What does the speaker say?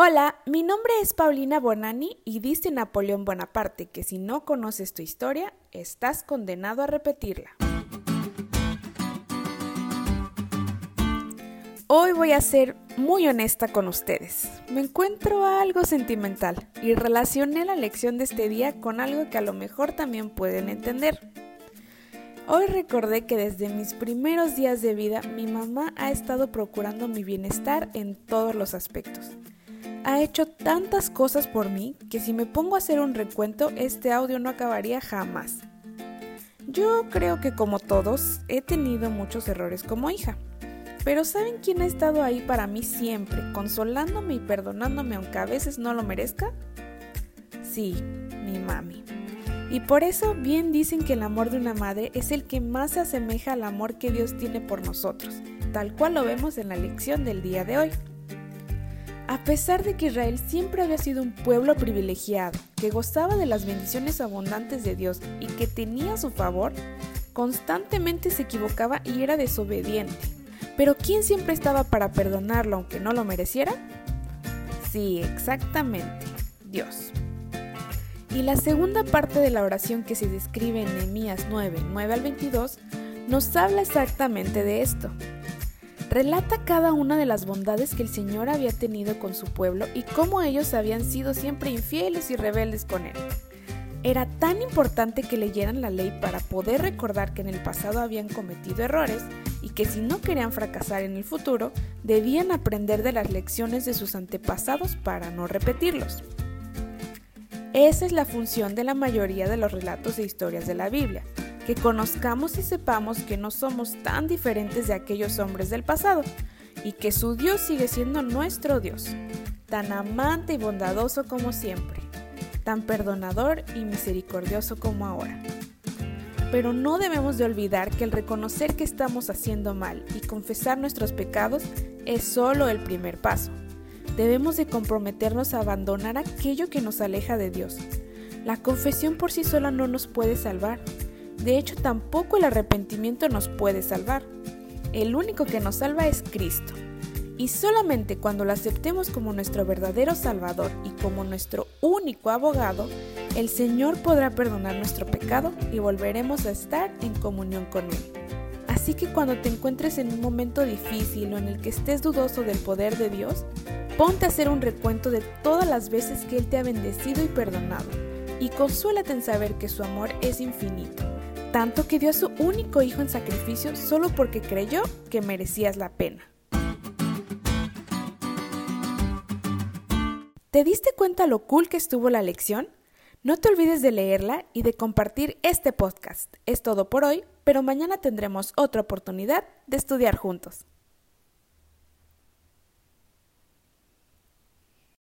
Hola, mi nombre es Paulina Bonani y dice Napoleón Bonaparte que si no conoces tu historia, estás condenado a repetirla. Hoy voy a ser muy honesta con ustedes. Me encuentro algo sentimental y relacioné la lección de este día con algo que a lo mejor también pueden entender. Hoy recordé que desde mis primeros días de vida mi mamá ha estado procurando mi bienestar en todos los aspectos ha hecho tantas cosas por mí que si me pongo a hacer un recuento, este audio no acabaría jamás. Yo creo que como todos, he tenido muchos errores como hija. Pero ¿saben quién ha estado ahí para mí siempre, consolándome y perdonándome aunque a veces no lo merezca? Sí, mi mami. Y por eso bien dicen que el amor de una madre es el que más se asemeja al amor que Dios tiene por nosotros, tal cual lo vemos en la lección del día de hoy. A pesar de que Israel siempre había sido un pueblo privilegiado, que gozaba de las bendiciones abundantes de Dios y que tenía su favor, constantemente se equivocaba y era desobediente. Pero ¿quién siempre estaba para perdonarlo aunque no lo mereciera? Sí, exactamente, Dios. Y la segunda parte de la oración que se describe en Nehemías 9, 9 al 22, nos habla exactamente de esto relata cada una de las bondades que el Señor había tenido con su pueblo y cómo ellos habían sido siempre infieles y rebeldes con Él. Era tan importante que leyeran la ley para poder recordar que en el pasado habían cometido errores y que si no querían fracasar en el futuro, debían aprender de las lecciones de sus antepasados para no repetirlos. Esa es la función de la mayoría de los relatos e historias de la Biblia, que conozcamos y sepamos que no somos tan diferentes de aquellos hombres del pasado y que su Dios sigue siendo nuestro Dios, tan amante y bondadoso como siempre, tan perdonador y misericordioso como ahora. Pero no debemos de olvidar que el reconocer que estamos haciendo mal y confesar nuestros pecados es solo el primer paso. Debemos de comprometernos a abandonar aquello que nos aleja de Dios. La confesión por sí sola no nos puede salvar, de hecho, tampoco el arrepentimiento nos puede salvar. El único que nos salva es Cristo. Y solamente cuando lo aceptemos como nuestro verdadero Salvador y como nuestro único abogado, el Señor podrá perdonar nuestro pecado y volveremos a estar en comunión con Él. Así que cuando te encuentres en un momento difícil o en el que estés dudoso del poder de Dios, ponte a hacer un recuento de todas las veces que Él te ha bendecido y perdonado, y consuélate en saber que su amor es infinito tanto que dio a su único hijo en sacrificio solo porque creyó que merecías la pena. ¿Te diste cuenta lo cool que estuvo la lección? No te olvides de leerla y de compartir este podcast. Es todo por hoy, pero mañana tendremos otra oportunidad de estudiar juntos.